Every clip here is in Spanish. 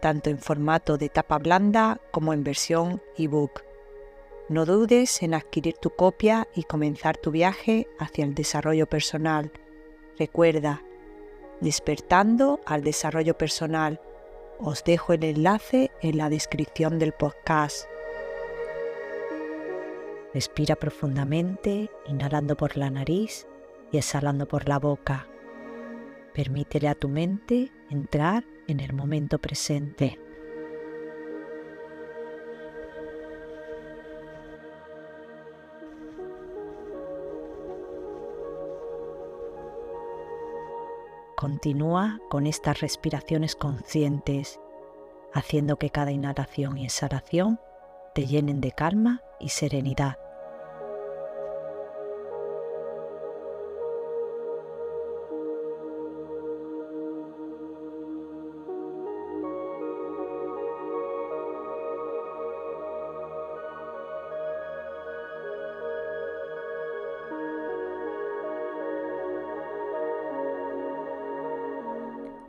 tanto en formato de tapa blanda como en versión ebook. No dudes en adquirir tu copia y comenzar tu viaje hacia el desarrollo personal. Recuerda, despertando al desarrollo personal. Os dejo el enlace en la descripción del podcast. Respira profundamente, inhalando por la nariz y exhalando por la boca. Permítele a tu mente entrar en el momento presente. Continúa con estas respiraciones conscientes, haciendo que cada inhalación y exhalación te llenen de calma y serenidad.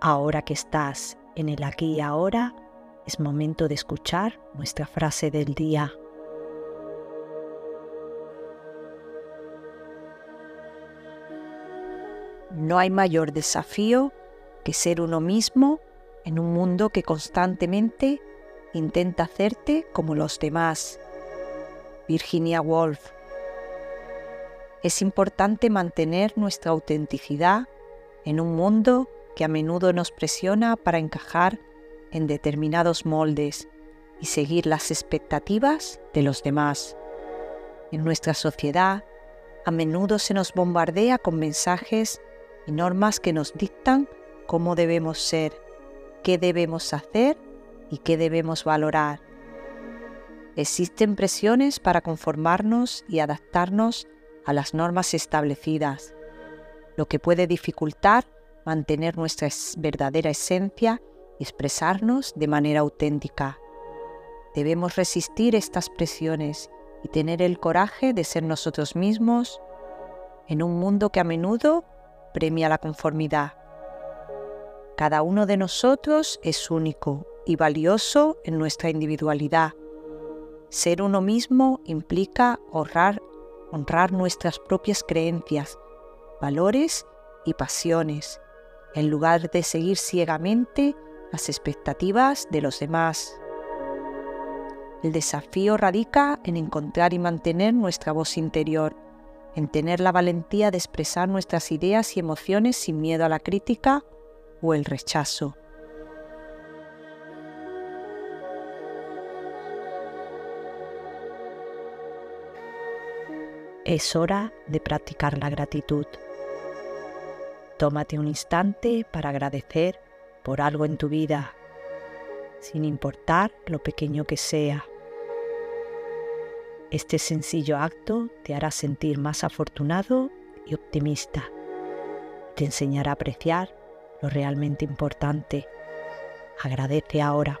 Ahora que estás en el aquí y ahora, es momento de escuchar nuestra frase del día. No hay mayor desafío que ser uno mismo en un mundo que constantemente intenta hacerte como los demás. Virginia Woolf. Es importante mantener nuestra autenticidad en un mundo que a menudo nos presiona para encajar en determinados moldes y seguir las expectativas de los demás. En nuestra sociedad, a menudo se nos bombardea con mensajes y normas que nos dictan cómo debemos ser, qué debemos hacer y qué debemos valorar. Existen presiones para conformarnos y adaptarnos a las normas establecidas, lo que puede dificultar mantener nuestra verdadera esencia y expresarnos de manera auténtica. Debemos resistir estas presiones y tener el coraje de ser nosotros mismos en un mundo que a menudo premia la conformidad. Cada uno de nosotros es único y valioso en nuestra individualidad. Ser uno mismo implica honrar, honrar nuestras propias creencias, valores y pasiones en lugar de seguir ciegamente las expectativas de los demás. El desafío radica en encontrar y mantener nuestra voz interior, en tener la valentía de expresar nuestras ideas y emociones sin miedo a la crítica o el rechazo. Es hora de practicar la gratitud. Tómate un instante para agradecer por algo en tu vida, sin importar lo pequeño que sea. Este sencillo acto te hará sentir más afortunado y optimista. Te enseñará a apreciar lo realmente importante. Agradece ahora.